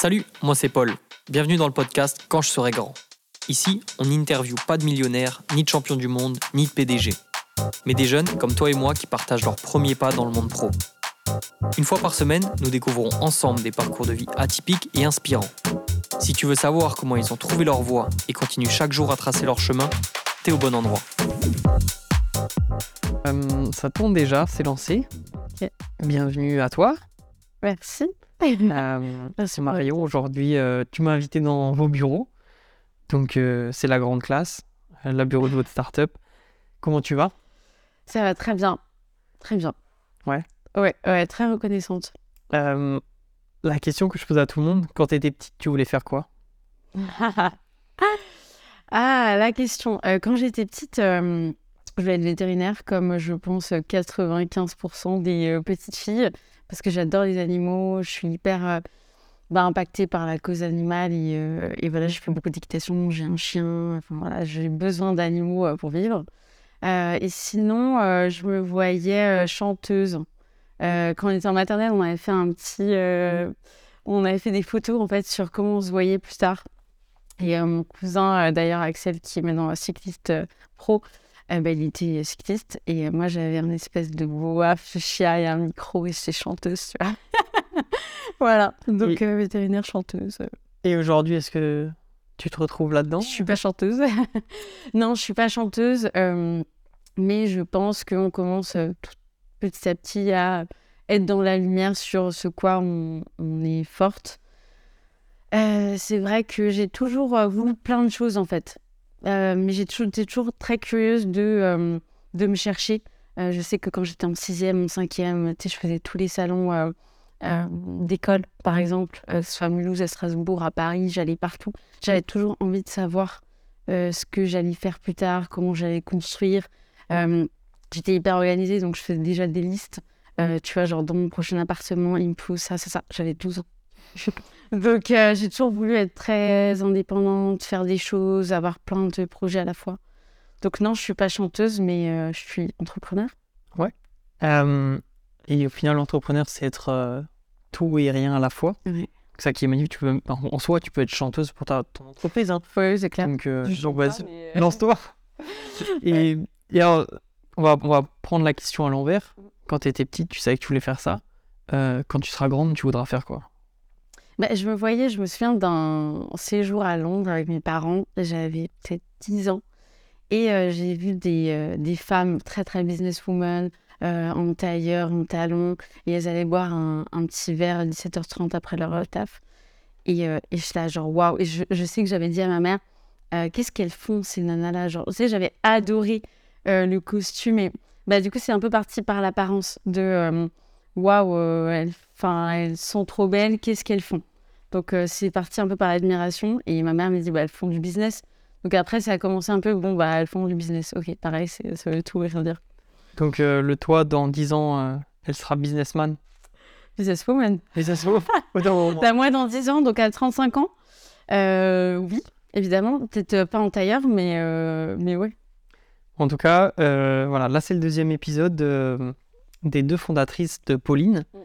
Salut, moi c'est Paul. Bienvenue dans le podcast Quand je serai grand. Ici, on n'interviewe pas de millionnaires, ni de champions du monde, ni de PDG. Mais des jeunes comme toi et moi qui partagent leurs premiers pas dans le monde pro. Une fois par semaine, nous découvrons ensemble des parcours de vie atypiques et inspirants. Si tu veux savoir comment ils ont trouvé leur voie et continuent chaque jour à tracer leur chemin, t'es au bon endroit. Euh, ça tourne déjà, c'est lancé. Bienvenue à toi. Merci. Euh, c'est Mario. Aujourd'hui, euh, tu m'as invité dans vos bureaux. Donc, euh, c'est la grande classe, le bureau de votre start-up. Comment tu vas? Ça va très bien. Très bien. Ouais. Ouais, ouais, très reconnaissante. Euh, La question que je pose à tout le monde, quand tu étais petite, tu voulais faire quoi? Ah, la question. Euh, quand j'étais petite, euh, je voulais être vétérinaire, comme je pense 95% des petites filles, parce que j'adore les animaux. Je suis hyper euh, bah, impactée par la cause animale et, euh, et voilà, je fais beaucoup d'équitation. J'ai un chien. Enfin voilà, j'ai besoin d'animaux euh, pour vivre. Et sinon, je me voyais chanteuse. Quand on était en maternelle, on avait fait un petit, on avait fait des photos en fait sur comment on se voyait plus tard. Et mon cousin, d'ailleurs Axel, qui est maintenant cycliste pro, euh, bah, il était cycliste et euh, moi j'avais une espèce de boa chia et un micro et j'étais chanteuse, tu vois. voilà, donc Et- euh, vétérinaire chanteuse. Et aujourd'hui, est-ce que tu te retrouves là-dedans? Je suis pas chanteuse. non, je suis pas chanteuse, euh, mais je pense qu'on commence euh, tout petit à petit à être dans la lumière sur ce quoi on, on est forte. Euh, c'est vrai que j'ai toujours euh, voulu plein de choses en fait, Euh, mais j'ai toujours, très curieuse de, euh, de me chercher. Euh, je sais que quand j'étais en sixième, en cinquième, tu sais, je faisais tous les salons d'école, par exemple, soit à Mulhouse, à Strasbourg, à Paris, j'allais partout. J'avais toujours envie de savoir ce que j'allais faire plus tard, comment j'allais construire. J'étais hyper organisée, donc je faisais déjà des listes. Tu vois, genre dans mon prochain appartement, il me faut ça, ça, ça. J'avais 12 ans. Donc euh, j'ai toujours voulu être très indépendante, faire des choses, avoir plein de projets à la fois. Donc non, je suis pas chanteuse, mais euh, je suis entrepreneur. Euh, Et au final, l'entrepreneur, c'est être euh, tout et rien à la fois. Ouais. C'est ça qui est magnifique. Tu peux, en en soi, tu peux être chanteuse pour ta, ton entreprise. Hein. Oui, c'est clair. Donc, euh, vas-y, mais, euh, lance-toi. et, et alors, on va, on va prendre la question à l'envers. Quand tu étais petite, tu savais que tu voulais faire ça. Euh, quand tu seras grande, tu voudras faire quoi? Bah, je me voyais, je me souviens d'un séjour à Londres avec mes parents. J'avais peut-être 10 ans. Et euh, j'ai vu des, euh, des femmes très, très businesswoman, euh, en tailleur, en talons. Et elles allaient boire un, petit verre à 17h30 après leur taf. Et, et j'étais là, genre, waouh. Et je, je sais que j'avais dit à ma mère, qu'est-ce qu'elles font, ces nanas-là? Genre, tu sais, j'avais adoré le costume. Et bah, du coup, c'est un peu parti par l'apparence de, waouh, 'fin, elles sont trop belles, qu'est-ce qu'elles font? Donc euh, c'est parti un peu par l'admiration et ma mère me dit bah elles font du business. Donc après ça a commencé un peu bon bah elles font du business. Ok pareil c'est ça veut tout rien dire. Donc, euh, le toi, dans 10 ans, euh, elle sera businessman? Businesswoman. Moment. Bah moi dans 10 ans donc à 35 ans oui évidemment peut-être pas en tailleur mais mais ouais. En tout cas, voilà, là c'est le deuxième épisode de- des deux fondatrices de Pauline. Mm.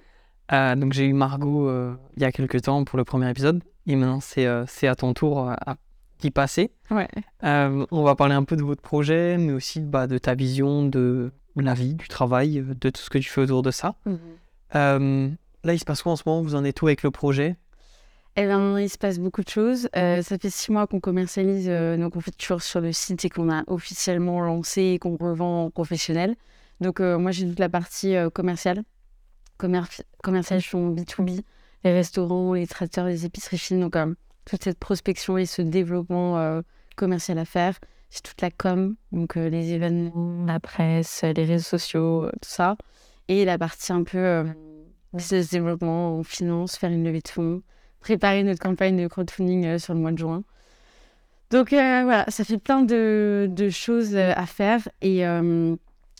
Euh, donc j'ai eu Margot euh, il y a quelques temps pour le premier épisode et maintenant c'est euh, c'est à ton tour à d'y passer. Ouais. On va parler un peu de votre projet, mais aussi bah, de ta vision de la vie, du travail, de tout ce que tu fais autour de ça. Euh, là, il se passe quoi en ce moment? Vous en êtes où avec le projet? Eh bien, il se passe beaucoup de choses. Euh, ça fait six mois qu'on commercialise euh, nos confitures sur le site et qu'on a officiellement lancé et qu'on revend en professionnel. Donc, euh, moi, j'ai toute la partie commerciale. Commer- commercialisation B2B, les restaurants, les traiteurs, les épiceries fines. Donc, euh, toute cette prospection et ce développement euh, commercial à faire. J'ai toute la com, donc euh, les événements, la presse, les réseaux sociaux, tout ça. Et la partie un peu business développement, en finance, faire une levée de fonds préparer notre campagne de crowdfunding sur le mois de juin. Donc voilà, ça fait plein de, choses à faire et je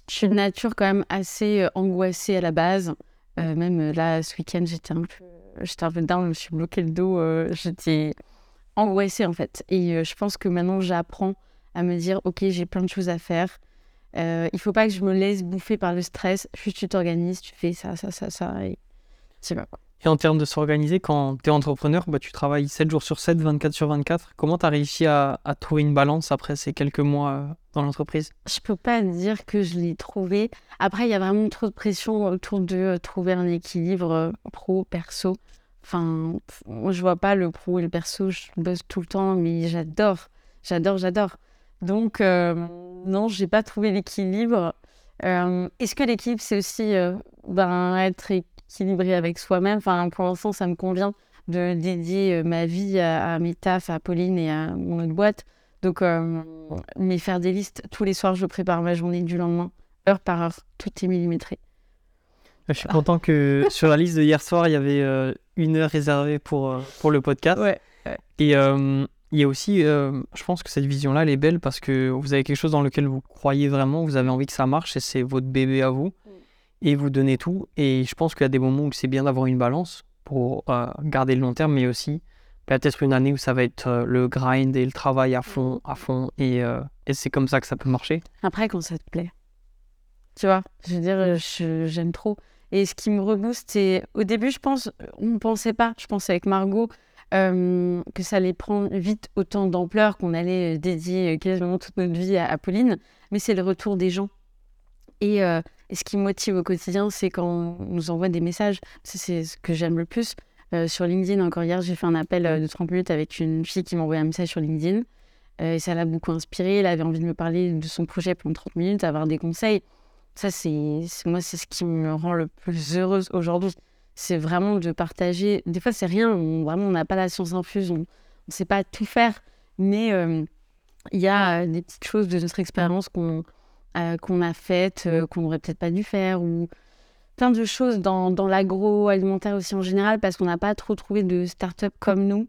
suis de nature quand même assez angoissée à la base. Euh, même euh, là, ce week-end, j'étais un peu, j'étais un peu down, je me suis bloqué le dos, euh, j'étais angoissée en fait. Et je pense que maintenant, j'apprends à me dire, ok, j'ai plein de choses à faire. Il faut pas que je me laisse bouffer par le stress. Juste tu t'organises, tu fais ça, ça, ça, ça. Et c'est pas quoi. Et en termes de s'organiser, quand tu es entrepreneur, bah, tu travailles 7 jours sur 7, 24 sur 24. Comment tu as réussi à, trouver une balance après ces quelques mois euh, dans l'entreprise? Je peux pas dire que je l'ai trouvé. Après, il y a vraiment trop de pression autour de euh, trouver un équilibre euh, pro-perso. Enfin, je vois pas le pro et le perso, je bosse tout le temps, mais j'adore, j'adore, j'adore. Donc, non, j'ai pas trouvé l'équilibre. Est-ce que l'équilibre, c'est aussi ben, être équilibré avec soi-même. Enfin, pour l'instant, ça me convient de dédier euh, ma vie à, mes tafs, à Pauline et à mon autre boîte. Donc, euh, mais faire des listes, tous les soirs, je prépare ma journée du lendemain, heure par heure, tout est millimétré. Je suis content que sur la liste de hier soir, il y avait euh, une heure réservée pour, pour le podcast. Ouais. Et il y a aussi, je pense que cette vision-là, elle est belle parce que vous avez quelque chose dans lequel vous croyez vraiment, vous avez envie que ça marche et c'est votre bébé à vous et vous donnez tout. Et je pense qu'il y a des moments où c'est bien d'avoir une balance pour euh, garder le long terme, mais aussi peut-être une année où ça va être euh, le grind et le travail à fond, à fond, et, euh, et c'est comme ça que ça peut marcher. Après, quand ça te plaît, tu vois, je veux dire, j'aime trop. Et ce qui me rebooste, c'est au début, je pense, on ne pensait pas, je pensais avec Margot, que ça allait prendre vite autant d'ampleur qu'on allait dédier quasiment toute notre vie à, Pauline, mais c'est le retour des gens. Et, et ce qui me motive au quotidien, c'est quand on nous envoie des messages. C'est ce que j'aime le plus. Euh, sur LinkedIn, encore hier, j'ai fait un appel euh, de 30 minutes avec une fille qui m'a envoyé un message sur LinkedIn. Euh, et ça l'a beaucoup inspirée. Elle avait envie de me parler de son projet pendant 30 minutes, avoir des conseils. Ça, c'est moi, c'est ce qui me rend le plus heureuse aujourd'hui. C'est vraiment de partager. Des fois, c'est rien. vraiment, on n'a pas la science infuse. On ne sait pas tout faire. Mais il y a des petites choses de notre expérience qu'on euh, qu'on a faites, euh, qu'on n'aurait peut-être pas dû faire, ou plein de choses dans, dans l'agroalimentaire aussi en général, parce qu'on n'a pas trop trouvé de start-up comme nous,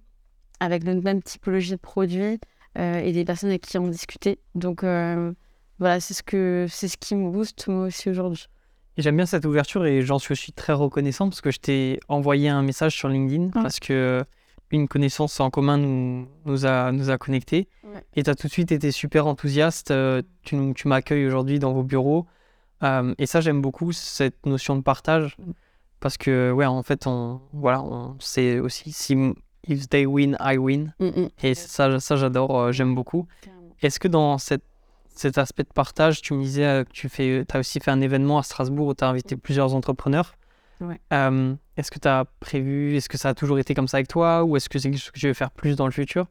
avec notre même typologie de produits euh, et des personnes avec qui on discutait. Donc voilà, c'est ce, que, c'est ce qui me booste moi aussi aujourd'hui. J'aime bien cette ouverture et j'en suis aussi très reconnaissant parce que je t'ai envoyé un message sur LinkedIn parce que une connaissance en commun nous, nous, a, nous a connectés. Et tu as tout de suite été super enthousiaste. Euh, tu, tu m'accueilles aujourd'hui dans vos bureaux. Euh, et ça, j'aime beaucoup cette notion de partage. Parce que, ouais, en fait, on, voilà, on sait aussi si if they win, I win. Mm, mm. Et ça, ça j'adore, euh, j'aime beaucoup. Est-ce que dans cette, cet aspect de partage, tu me disais que tu fais, as aussi fait un événement à Strasbourg où tu as invité plusieurs entrepreneurs est-ce que tu as prévu, est-ce que ça a toujours été comme ça avec toi ou est-ce que c'est quelque chose que tu veux faire plus dans le futur?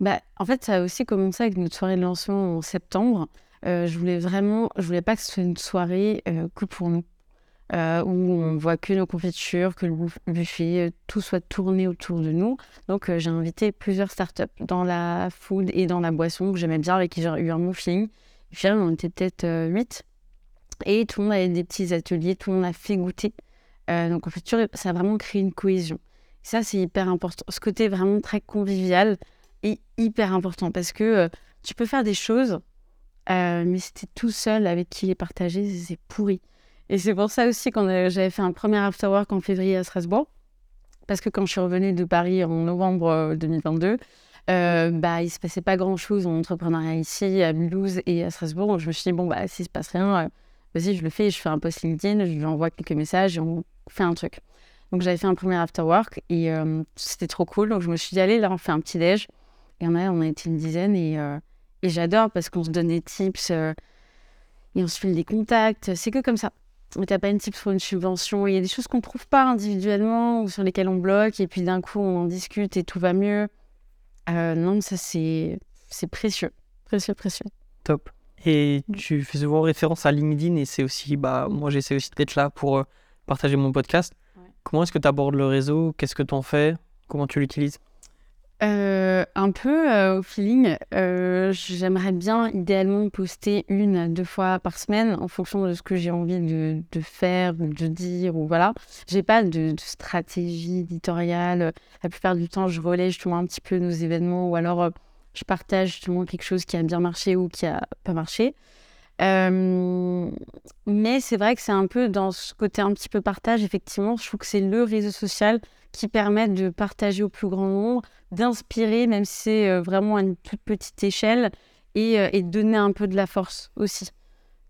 Bah, En fait, ça a aussi commencé avec notre soirée de lancement en septembre. Euh, je voulais vraiment, je voulais pas que ce soit une soirée euh, que pour nous, euh, où on voit que nos confitures, que le buffet, tout soit tourné autour de nous. Donc j'ai invité plusieurs startups dans la food et dans la boisson que j'aimais bien, avec qui j'ai eu un feeling. Finalement, on était peut-être 8. Et tout le monde avait des petits ateliers, tout le monde a fait goûter. Euh, donc en fait, ça a vraiment créé une cohésion. ça, c'est hyper important. Ce côté vraiment très convivial est hyper important parce que euh, tu peux faire des choses, euh, mais si tu es tout seul avec qui les partager, c'est pourri. Et c'est pour ça aussi quand j'avais fait un premier afterwork en février à Strasbourg, parce que quand je suis revenue de Paris en novembre 2022, euh, bah, il se passait pas grand-chose en entrepreneuriat ici, à Mulhouse et à Strasbourg. Donc je me suis dit, bon, bah, s'il se passe rien, vas-y, je le fais, je fais un post LinkedIn, je lui envoie quelques messages et on fait un truc. Donc j'avais fait un premier after work et euh, c'était trop cool. Donc je me suis dit, allez, là, on fait un petit déj. Et on a, on a été une dizaine et, euh, et j'adore parce qu'on se donne des tips euh, et on se file des contacts. C'est que comme ça. Tu n'as pas une tips pour une subvention. Il y a des choses qu'on trouve pas individuellement ou sur lesquelles on bloque et puis d'un coup on en discute et tout va mieux. non, ça c'est précieux. Précieux, précieux. Top. Et tu fais souvent référence à LinkedIn et c'est aussi, bah, moi j'essaie aussi d'être là pour euh, partager mon podcast. Comment est-ce que tu abordes le réseau? Qu'est-ce que tu en fais? Comment tu l'utilises? Euh, un peu euh, au feeling. J'aimerais bien idéalement poster une, deux fois par semaine en fonction de ce que j'ai envie de, de, faire ou de dire. Ou voilà. J'ai pas de, de, stratégie éditoriale. La plupart du temps, je relais justement un petit peu nos événements ou alors je partage justement quelque chose qui a bien marché ou qui a pas marché. Euh, mais c'est vrai que c'est un peu dans ce côté un petit peu partage, effectivement, je trouve que c'est le réseau social qui permet de partager au plus grand nombre, d'inspirer, même si c'est euh, vraiment à une toute petite échelle, et, euh, et donner un peu de la force aussi.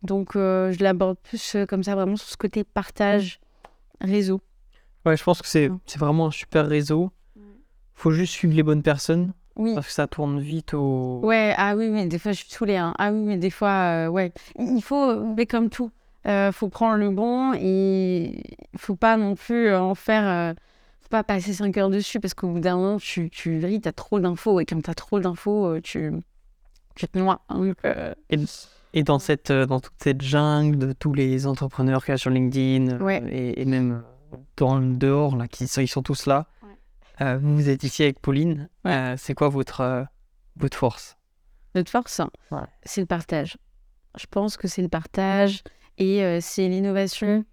Donc je l'aborde plus comme ça, vraiment sur ce côté partage réseau. Ouais, je pense que c'est vraiment un super réseau. faut juste suivre les bonnes personnes. Oui. Parce que ça tourne vite au. Ouais, ah oui, mais des fois, je suis saoulée. Hein. Ah oui, mais des fois, ouais. Il faut, mais comme tout, euh, faut prendre le bon et faut pas non plus en faire. Euh, faut pas passer 5 heures dessus parce qu'au bout d'un moment, tu, tu ris, t'as trop d'infos et quand t'as trop d'infos, euh, tu, tu te noies. Hein, euh. et, et, dans, cette, dans toute cette jungle de tous les entrepreneurs qu'il y a sur LinkedIn et, et, même dans le dehors, là, qui, ils sont tous là. Vous êtes ici avec Pauline. c'est quoi votre, votre force? Notre force, c'est le partage. Je pense que c'est le partage. Et euh, c'est l'innovation.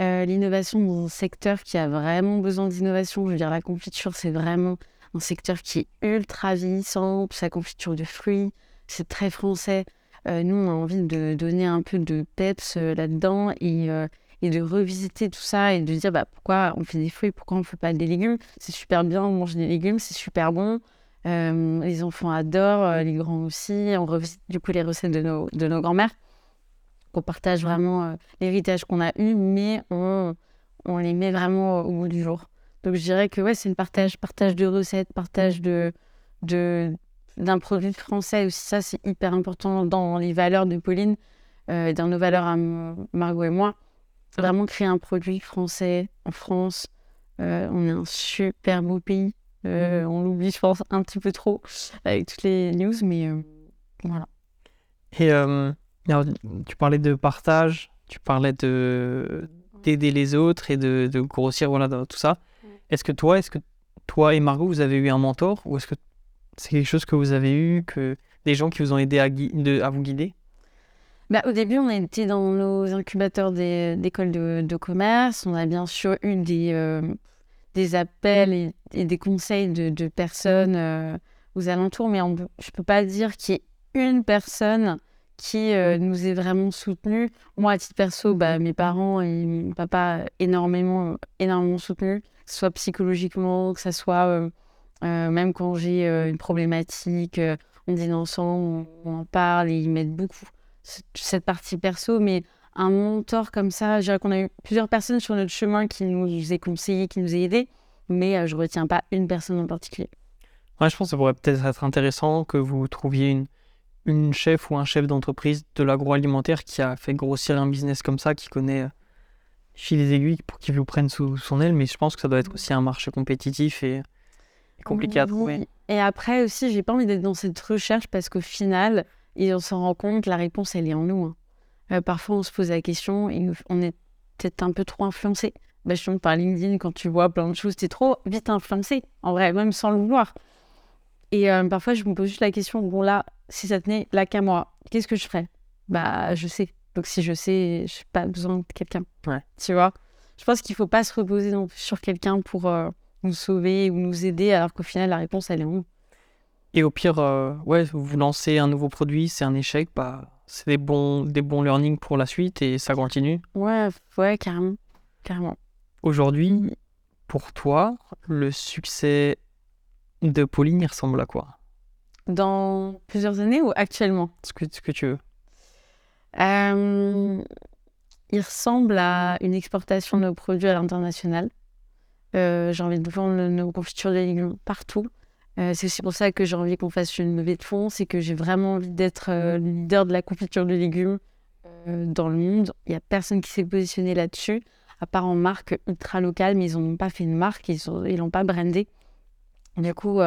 Euh, l'innovation dans un secteur qui a vraiment besoin d'innovation. Je veux dire, la confiture, c'est vraiment un secteur qui est ultra vieillissant. Sa confiture de fruits, c'est très français. Euh, nous, on a envie de donner un peu de peps là-dedans et, et, de revisiter tout ça et de dire bah, pourquoi on fait des fruits, pourquoi on ne fait pas des légumes? C'est super bien, on mange des légumes, c'est super bon. les enfants adorent, les grands aussi. On revisite du coup les recettes de nos, de nos grands-mères qu'on partage vraiment euh, l'héritage qu'on a eu, mais on, on, les met vraiment au bout du jour. Donc je dirais que ouais, c'est le partage, partage de recettes, partage de, de d'un produit français aussi. Ça, c'est hyper important dans les valeurs de Pauline, euh, dans nos valeurs à Margot et moi. Vraiment créer un produit français en France. Euh, on est un super beau pays. Euh, on l'oublie, je pense, un petit peu trop avec toutes les news, mais voilà. Et tu parlais de partage, tu parlais de d'aider les autres et de, de grossir voilà dans tout ça. Est-ce que toi, est-ce que toi et Margot, vous avez eu un mentor ou est-ce que c'est quelque chose que vous avez eu, que des gens qui vous ont aidé à, à vous guider? Bah, au début, on était dans nos incubateurs d'écoles de, de, commerce. On a bien sûr eu des, euh, des appels et, des conseils de, de personnes euh, aux alentours, mais on, je ne peux pas dire qu'il y ait une personne qui euh, nous est vraiment soutenu. Moi, à titre perso, bah, mes parents et mon papa énormément, énormément soutenu, que ce soit psychologiquement, que ce soit même quand j'ai une problématique, on dîne ensemble, on, on, en parle et ils m'aident beaucoup. Cette partie perso, mais un mentor comme ça, je dirais qu'on a eu plusieurs personnes sur notre chemin qui nous aient conseillé, qui nous aient aidés, mais je ne retiens pas une personne en particulier. Ouais, je pense que ça pourrait peut-être être intéressant que vous trouviez une, une chef ou un chef d'entreprise de l'agroalimentaire qui a fait grossir un business comme ça, qui connaît euh, fil les aiguilles pour qu'il vous prenne sous son aile, mais je pense que ça doit être aussi un marché compétitif et, compliqué à trouver. Et après aussi, j'ai pas envie d'être dans cette recherche parce qu'au final, et on s'en rend compte, la réponse elle est en nous. Hein. Euh, parfois, on se pose la question et on est peut-être un peu trop influencé. Bah, je par LinkedIn, quand tu vois plein de choses, tu es trop vite influencé, en vrai, même sans le vouloir. Et euh, parfois, je me pose juste la question, bon là, si ça tenait là qu'à moi, qu'est-ce que je ferais? Bah, je sais. Donc si je sais, je n'ai pas besoin de quelqu'un. Ouais. Tu vois? Je pense qu'il ne faut pas se reposer sur quelqu'un pour euh, nous sauver ou nous aider, alors qu'au final, la réponse, elle est en nous. Et au pire, euh, ouais, vous lancez un nouveau produit, c'est un échec, bah, c'est des bons, des bons learnings pour la suite et ça continue. Ouais, ouais, carrément. carrément. Aujourd'hui, mm. pour toi, le succès de Pauline, il ressemble à quoi? Dans plusieurs années ou actuellement? Ce que, ce que tu veux. Euh, il ressemble à une exportation de nos produits à l'international. Euh, j'ai envie de vendre nos confitures de légumes partout. Euh, c'est aussi pour ça que j'ai envie qu'on fasse une levée de fonds. C'est que j'ai vraiment envie d'être le leader de la confiture de légumes dans le monde. Il n'y a personne qui s'est positionné là-dessus, à part en marque ultra locale, mais ils n'ont pas fait une marque, ils ne l'ont pas brandé. Du coup,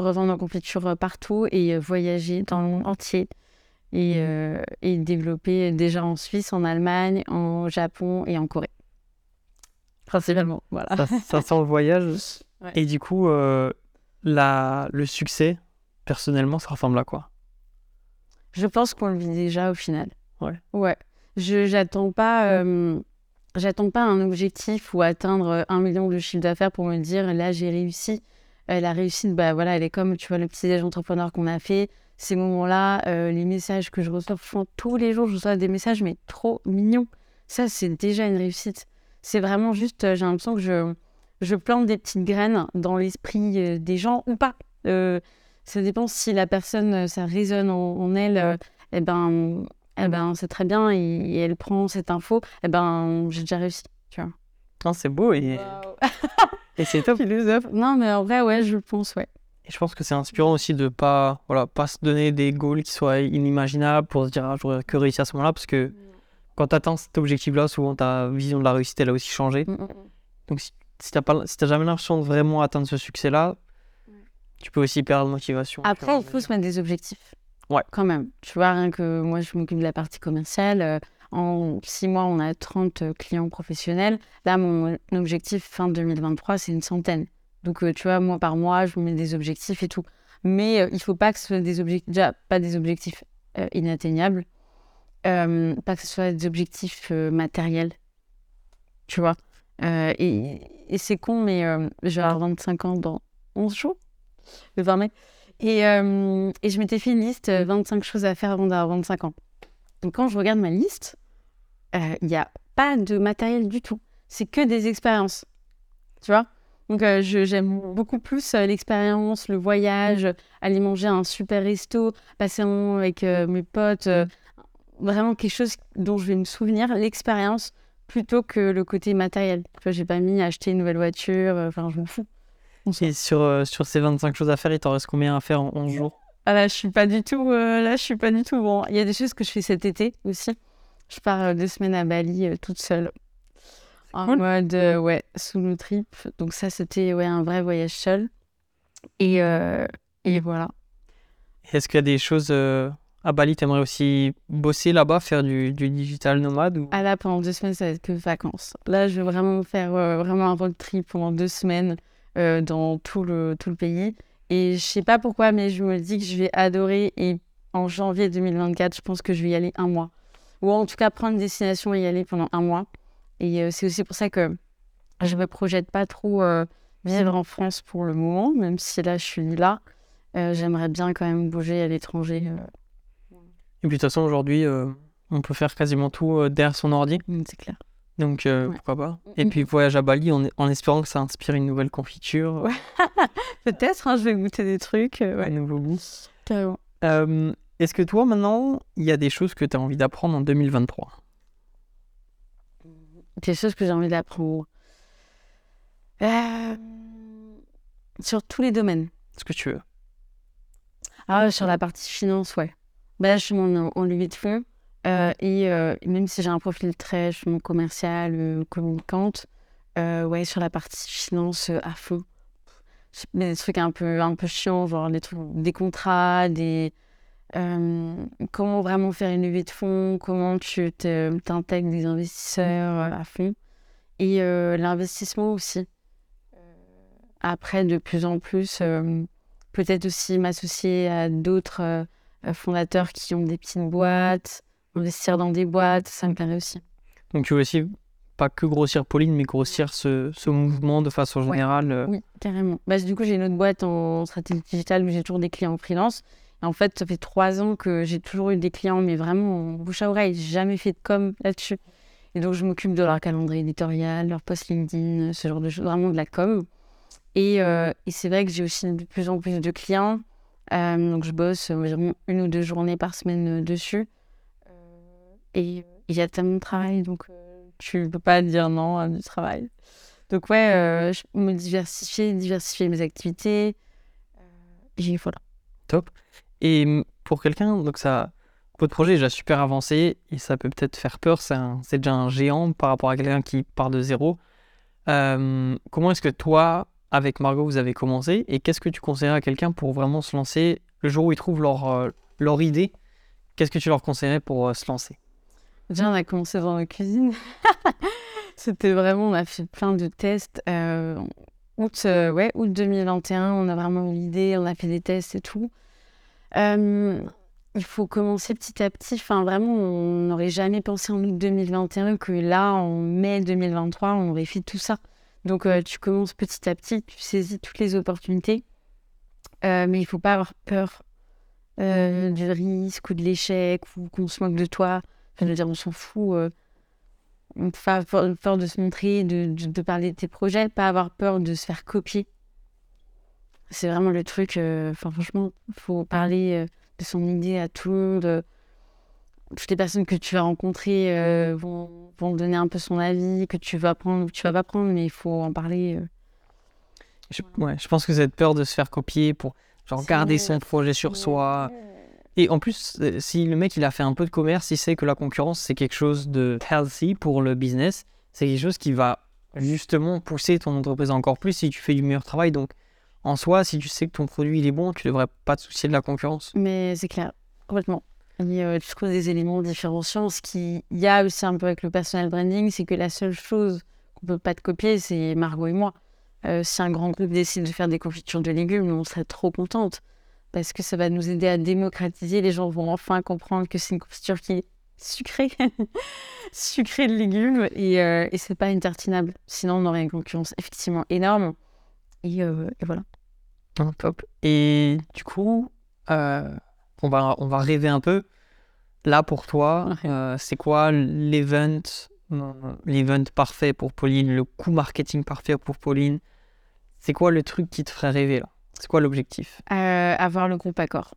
revendre en confiture euh, partout et euh, voyager dans le monde entier. Et, euh, et, développer déjà en Suisse, en Allemagne, en Japon et en Corée. Principalement, voilà. Ça, sent le voyage. Et du coup, la, le succès, personnellement, ça ressemble à quoi? Je pense qu'on le vit déjà au final. Ouais. Ouais. Je j'attends pas, j'attends pas un objectif ou atteindre un million de chiffre d'affaires pour me dire là j'ai réussi. Euh, la réussite, bah, voilà, elle est comme, tu vois, le petit déj entrepreneur qu'on a fait. Ces moments-là, euh, les messages que je reçois, tous les jours, je reçois des messages, mais trop mignons. Ça, c'est déjà une réussite. C'est vraiment juste, euh, j'ai l'impression que je, je plante des petites graines dans l'esprit des gens ou pas. ça dépend si la personne, ça résonne en, elle, eh ben, eh ben c'est très bien et, elle prend cette info, eh ben, j'ai déjà réussi, tu vois. Non, c'est beau et, et c'est top. Philosophe. Non, mais en vrai, ouais, je pense, ouais. Et je pense que c'est inspirant aussi de pas, voilà, pas se donner des goals qui soient inimaginables pour se dire, ah, j'aurais que réussi à ce moment-là, parce que quand tu atteins cet objectif-là, souvent ta vision de la réussite, elle a aussi changé. Mm, mm, mm. Donc si, si tu n'as si jamais l'impression de vraiment atteindre ce succès-là, tu peux aussi perdre motivation. Après, il faut se mettre des objectifs. Ouais. Quand même. Tu vois, rien que moi, je m'occupe de la partie commerciale. Euh, en six mois, on a 30 euh, clients professionnels. Là, mon objectif fin 2023, c'est une centaine. Donc, euh, tu vois, mois par mois, je me mets des objectifs et tout. Mais il ne faut pas que ce soit des objectifs, déjà, pas des objectifs inatteignables, pas que ce soit des objectifs matériels. Tu vois? Et, et c'est con, mais je vais avoir 25 ans dans 11 jours, le 20 mai. Et, je m'étais fait une liste 25 choses à faire avant d'avoir 25 ans. Donc quand je regarde ma liste, il n'y a pas de matériel du tout. C'est que des expériences. Tu vois? Donc j'aime beaucoup plus l'expérience, le voyage, aller manger un super resto, passer un moment avec mes potes. vraiment quelque chose dont je vais me souvenir, l'expérience, plutôt que le côté matériel. Vois, j'ai pas mis acheter une nouvelle voiture, enfin, je m'en fous. Et sur, sur ces 25 choses à faire, il t'en reste combien à faire en 11 jours? Ah là, je suis pas du tout. Euh, là, je suis pas du tout bon. Il y a des choses que je fais cet été aussi. Je pars euh, deux semaines à Bali euh, toute seule. En mode, ouais, solo trip. Donc, ça, c'était ouais, un vrai voyage seul. Et, et voilà. Est-ce qu'il y a des choses à Bali, tu aimerais aussi bosser là-bas, faire du, du digital nomade ou... Ah là, pendant deux semaines, ça va être que vacances. Là, je vais vraiment faire vraiment un road trip pendant deux semaines dans tout le, tout le pays. Et je sais pas pourquoi, mais je me dis que je vais adorer. Et en janvier 2024, je pense que je vais y aller un mois. Ou en tout cas, prendre une destination et y aller pendant un mois. Et euh, c'est aussi pour ça que je me projette pas trop euh, vivre en France pour le moment, même si là, je suis là. Euh, j'aimerais bien quand même bouger à l'étranger. Et puis de toute façon, aujourd'hui, on peut faire quasiment tout derrière son ordi. Mmh, c'est clair. Donc euh, pourquoi pas. Et puis voyage à Bali en, en, espérant que ça inspire une nouvelle confiture. Peut-être, hein, je vais goûter des trucs. Euh, Un nouveau goût. Euh, Est-ce que toi maintenant, il y a des choses que tu as envie d'apprendre en 2023 Des choses que j'ai envie d'apprendre. Euh, sur tous les domaines. Ce que tu veux. Ah, sur la partie finance, ouais. Bah, je suis en, en levée de fonds. Euh, et euh, même si j'ai un profil très commercial, euh, communicante, ouais, sur la partie finance à fond. Mais des trucs un peu, un peu chiants, genre des, trucs, des contrats, des, comment vraiment faire une levée de fonds, comment tu t'intègres des investisseurs à fond. Et l'investissement aussi. Après, de plus en plus, peut-être aussi m'associer à d'autres fondateurs qui ont des petites boîtes, investir dans des boîtes, ça me plairait aussi. Donc tu veux aussi pas que grossir Pauline, mais grossir ce, ce mouvement de façon générale. Euh. Oui, carrément. Bah, du coup, j'ai une autre boîte en stratégie digitale où j'ai toujours des clients en freelance. Et en fait, ça fait trois ans que j'ai toujours eu des clients, mais vraiment en bouche à oreille. J'ai jamais fait de com là-dessus. Et donc, je m'occupe de leur calendrier éditorial, leur post LinkedIn, ce genre de choses, vraiment de la com. Et, euh, et c'est vrai que j'ai aussi de plus en plus de clients. Euh, donc, je bosse environ une ou deux journées par semaine dessus. Et il y a tellement de travail, donc euh, tu ne peux pas dire non à du travail. Donc ouais, euh, je me diversifier, diversifier mes activités. Euh, et voilà. Top. Et pour quelqu'un, donc ça, votre projet est déjà super avancé et ça peut peut-être faire peur. C'est déjà un géant par rapport à quelqu'un qui part de zéro. comment est-ce que toi, avec Margot, vous avez commencé et qu'est-ce que tu conseillerais à quelqu'un pour vraiment se lancer le jour où ils trouvent leur, leur idée Qu'est-ce que tu leur conseillerais pour se lancer? Déjà, on a commencé dans la cuisine. C'était vraiment, on a fait plein de tests. Euh, août, euh, ouais, août 2021, on a vraiment eu l'idée, on a fait des tests et tout. Euh, il faut commencer petit à petit. Enfin, vraiment, on n'aurait jamais pensé en août 2021 que là, en mai 2023, on aurait fait tout ça. Donc, tu commences petit à petit, tu saisis toutes les opportunités. mais il faut pas avoir peur du risque ou de l'échec ou qu'on se moque de toi. Enfin, dire, on s'en fout. Euh, pas peur de se montrer, de, parler de tes projets, pas avoir peur de se faire copier. C'est vraiment le truc. Euh, enfin, franchement, faut parler euh, de son idée à tout le monde. Toutes les personnes que tu vas rencontrer euh, vont, vont donner un peu son avis, que tu vas prendre ou que tu vas pas prendre, mais il faut en parler. Euh. Je, ouais, je pense que cette peur de se faire copier pour genre garder son projet sur soi. Et en plus, euh, si le mec il a fait un peu de commerce, il sait que la concurrence c'est quelque chose de healthy pour le business, c'est quelque chose qui va justement pousser ton entreprise encore plus si tu fais du meilleur travail. Donc en soi, si tu sais que ton produit il est bon, tu devrais pas te soucier de la concurrence. Mais c'est clair, complètement. Il y a toujours des éléments différenciants. Ce qu'il y a aussi un peu avec le personal branding, c'est que la seule chose qu'on peut pas te copier, c'est Margot et moi. Euh, si un grand groupe décide de faire des confitures de légumes, on serait trop contente parce que ça va nous aider à démocratiser. Les gens vont enfin comprendre que c'est une confiture qui est sucrée, sucrée de légumes et, euh, et c'est pas intertinable. Sinon, on aurait une concurrence effectivement énorme. Et, euh, voilà. top. Et du coup, euh, on, va, on va rêver un peu. Là, pour toi, c'est quoi l'event, l'event parfait pour Pauline, le coup marketing parfait pour Pauline? C'est quoi le truc qui te ferait rêver là? C'est quoi l'objectif? Euh, Avoir le groupe Accord.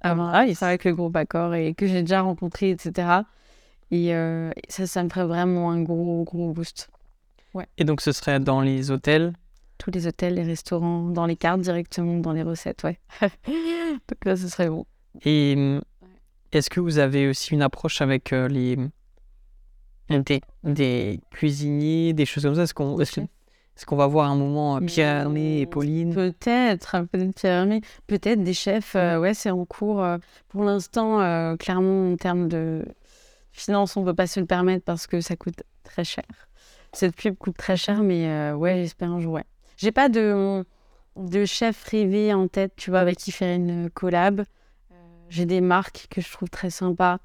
Avoir ah, ça avec le groupe Accord et que j'ai déjà rencontré, etc. Et euh, ça, ça me ferait vraiment un gros, gros boost. Ouais. Et donc, ce serait dans les hôtels? Tous les hôtels, les restaurants, dans les cartes directement, dans les recettes, ouais. donc là, ce serait bon. Et hum, est-ce que vous avez aussi une approche avec euh, les des, des, cuisiniers, des choses comme ça? Est-ce qu'on va voir un moment euh, Pierre Hermé et Pauline? Peut-être, peut-être Pierre Hermé, peut-être des chefs. Euh, ouais, c'est en cours. Euh, pour l'instant, clairement, en termes de finances, on ne peut pas se le permettre parce que ça coûte très cher. Cette pub coûte très cher, mais ouais, j'espère un jour, ouais. J'ai pas de, de chef rêvé en tête, tu vois, avec qui faire une collab. J'ai des marques que je trouve très sympas,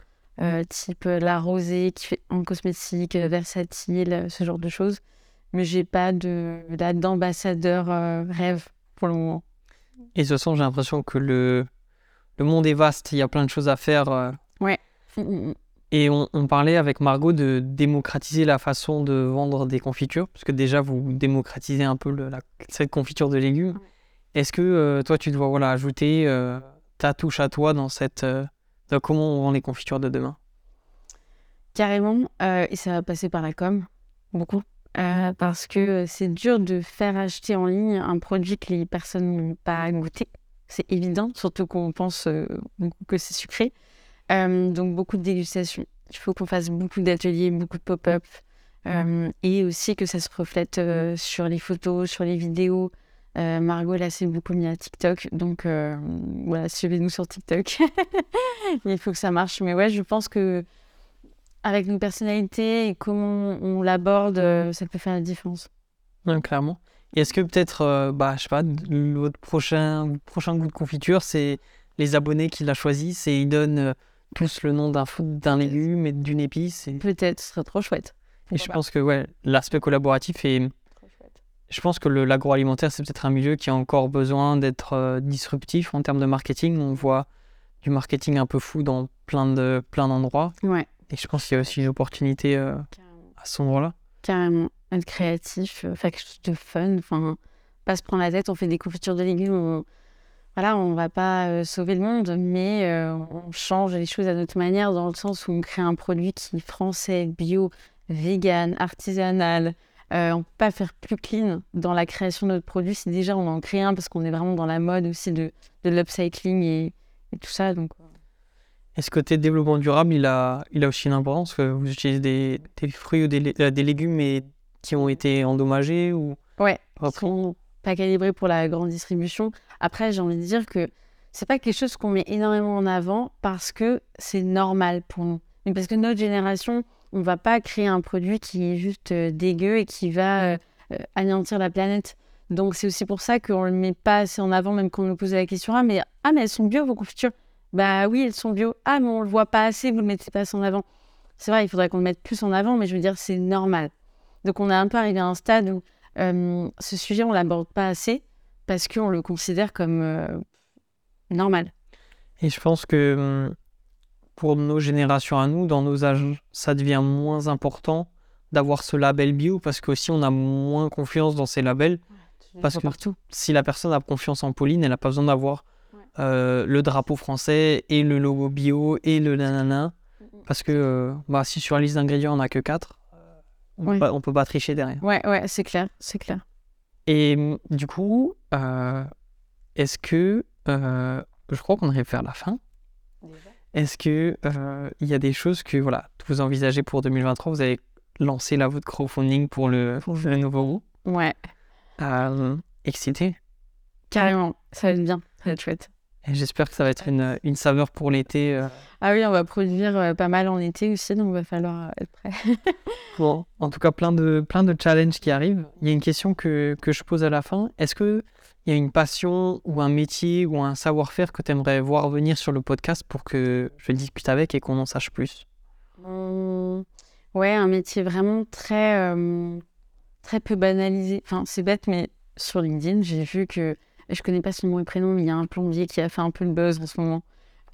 type La Rosée, qui fait en cosmétique, versatile, ce genre de choses mais j'ai pas de d'ambassadeur euh, rêve pour le moment. Et de toute façon, j'ai l'impression que le, le monde est vaste, il y a plein de choses à faire. Euh. Ouais. Et on, on, parlait avec Margot de démocratiser la façon de vendre des confitures, parce que déjà, vous démocratisez un peu le, la, cette confiture de légumes. Est-ce que euh, toi, tu dois voilà, ajouter ta touche à toi dans cette. dans comment on vend les confitures de demain? Carrément, et ça va passer par la com, beaucoup. Euh, parce que c'est dur de faire acheter en ligne un produit que les personnes n'ont pas goûté. C'est évident, surtout qu'on pense euh, que c'est sucré. Euh, donc beaucoup de dégustations. Il faut qu'on fasse beaucoup d'ateliers, beaucoup de pop-up. et aussi que ça se reflète sur les photos, sur les vidéos. Margot, là, c'est beaucoup mis à TikTok. Donc voilà, suivez-nous sur TikTok. Il faut que ça marche. Mais ouais, je pense que avec une personnalité et comment on, l'aborde, euh, ça peut faire la différence. clairement. Et est-ce que peut-être, euh, bah, je sais pas, votre prochain, prochain goût de confiture, c'est les abonnés qui l'a choisi, c'est ils donnent euh, tous le nom d'un d'un légume et d'une épice. Peut-être, ce serait trop chouette. Et je pense que ouais, l'aspect collaboratif est. Je pense que l'agroalimentaire, c'est peut-être un milieu qui a encore besoin d'être disruptif en termes de marketing. On voit du marketing un peu fou dans plein de plein d'endroits. Ouais. Et je pense qu'il y a aussi une opportunité euh, à ce endroit-là. Carrément. Être créatif, euh, faire quelque chose de fun. Enfin, pas se prendre la tête, on fait des confitures de légumes. On... Voilà, on va pas euh, sauver le monde, mais on change les choses à notre manière dans le sens où on crée un produit qui est français, bio, vegan, artisanal. on peut pas faire plus clean dans la création de notre produit si déjà on en crée un parce qu'on est vraiment dans la mode aussi de, de l'upcycling et, et, tout ça. Donc, et ce côté développement durable, il a, il a aussi une importance que vous utilisez des, des fruits ou des, euh, des, légumes mais qui ont été endommagés ou Ouais, sont pas calibrés pour la grande distribution. Après, j'ai envie de dire que c'est pas quelque chose qu'on met énormément en avant parce que c'est normal pour nous. Mais parce que notre génération, on va pas créer un produit qui est juste euh, dégueu et qui va euh, anéantir la planète. Donc c'est aussi pour ça qu'on le met pas assez en avant, même quand on nous pose la question ah mais ah mais elles sont bio vos confitures? Bah oui, elles sont bio. Ah, mais on le voit pas assez, vous le mettez pas en avant. C'est vrai, il faudrait qu'on le mette plus en avant, mais je veux dire, c'est normal. Donc on est un peu arrivé à un stade où euh, ce sujet, on l'aborde pas assez parce qu'on le considère comme euh, normal. Et je pense que hum, pour nos générations à nous, dans nos âges, ça devient moins important d'avoir ce label bio parce qu'aussi on a moins confiance dans ces labels. parce que si la personne a confiance en Pauline, elle n'a pas besoin d'avoir le drapeau français et le logo bio et le nanana. Parce que bah, si sur la liste d'ingrédients on n'a que 4, on ne peut, pas tricher derrière. Ouais, ouais, c'est clair, c'est clair. Et mmh, du coup, est-ce que je crois qu'on arrive vers la fin. Est-ce que il y a des choses que voilà, vous envisagez pour 2023 Vous avez lancé là votre crowdfunding pour le, nouveau groupe. Ouais. excité Carrément, ça va être bien, ça va être chouette. J'espère que ça va être une, une saveur pour l'été. Euh. Ah oui, on va produire euh, pas mal en été aussi, donc il va falloir euh, être prêt. bon, en tout cas, plein de, plein de challenges qui arrivent. Il y a une question que, que je pose à la fin. Est-ce qu'il y a une passion ou un métier ou un savoir-faire que tu aimerais voir venir sur le podcast pour que je discute avec et qu'on en sache plus? Mmh, Ouais, un métier vraiment très, très peu banalisé. Enfin, c'est bête, mais sur LinkedIn, j'ai vu que je connais pas son nom et prénom, mais il y a un plombier qui a fait un peu le buzz en ce moment.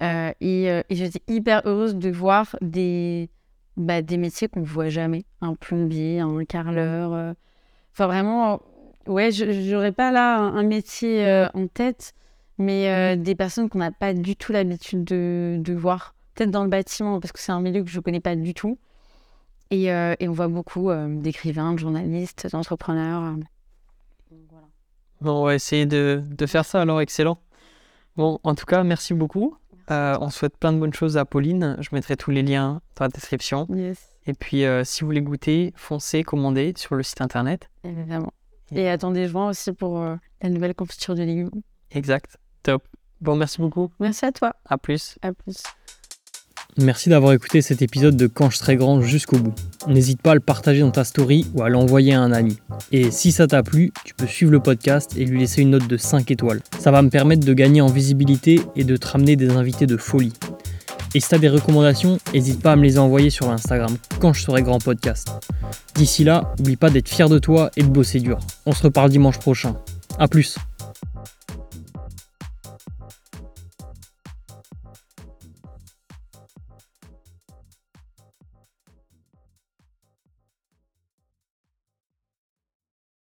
Euh, et, euh, et j'étais hyper heureuse de voir des, bah, des métiers qu'on ne voit jamais. Un plombier, un carreleur. Euh. Enfin, vraiment, ouais, je n'aurais pas là un, métier en tête, mais des personnes qu'on n'a pas du tout l'habitude de, de, voir. Peut-être dans le bâtiment, parce que c'est un milieu que je ne connais pas du tout. Et, et on voit beaucoup d'écrivains, de journalistes, d'entrepreneurs. Bon, on va essayer de, de, faire ça alors, excellent. Bon, en tout cas, merci beaucoup. Euh, on souhaite plein de bonnes choses à Pauline. Je mettrai tous les liens dans la description. Et puis, euh, si vous voulez goûter, foncez, commandez sur le site internet. Évidemment. Et, attendez juin aussi pour euh, la nouvelle confiture de légumes. Exact. Top. Bon, merci beaucoup. Merci à toi. À plus. À plus. Merci d'avoir écouté cet épisode de Quand je serai grand jusqu'au bout. N'hésite pas à le partager dans ta story ou à l'envoyer à un ami. Et si ça t'a plu, tu peux suivre le podcast et lui laisser une note de 5 étoiles. Ça va me permettre de gagner en visibilité et de te ramener des invités de folie. Et si t'as des recommandations, n'hésite pas à me les envoyer sur Instagram quand je serai grand podcast. D'ici là, n'oublie pas d'être fier de toi et de bosser dur. On se reparle dimanche prochain. A plus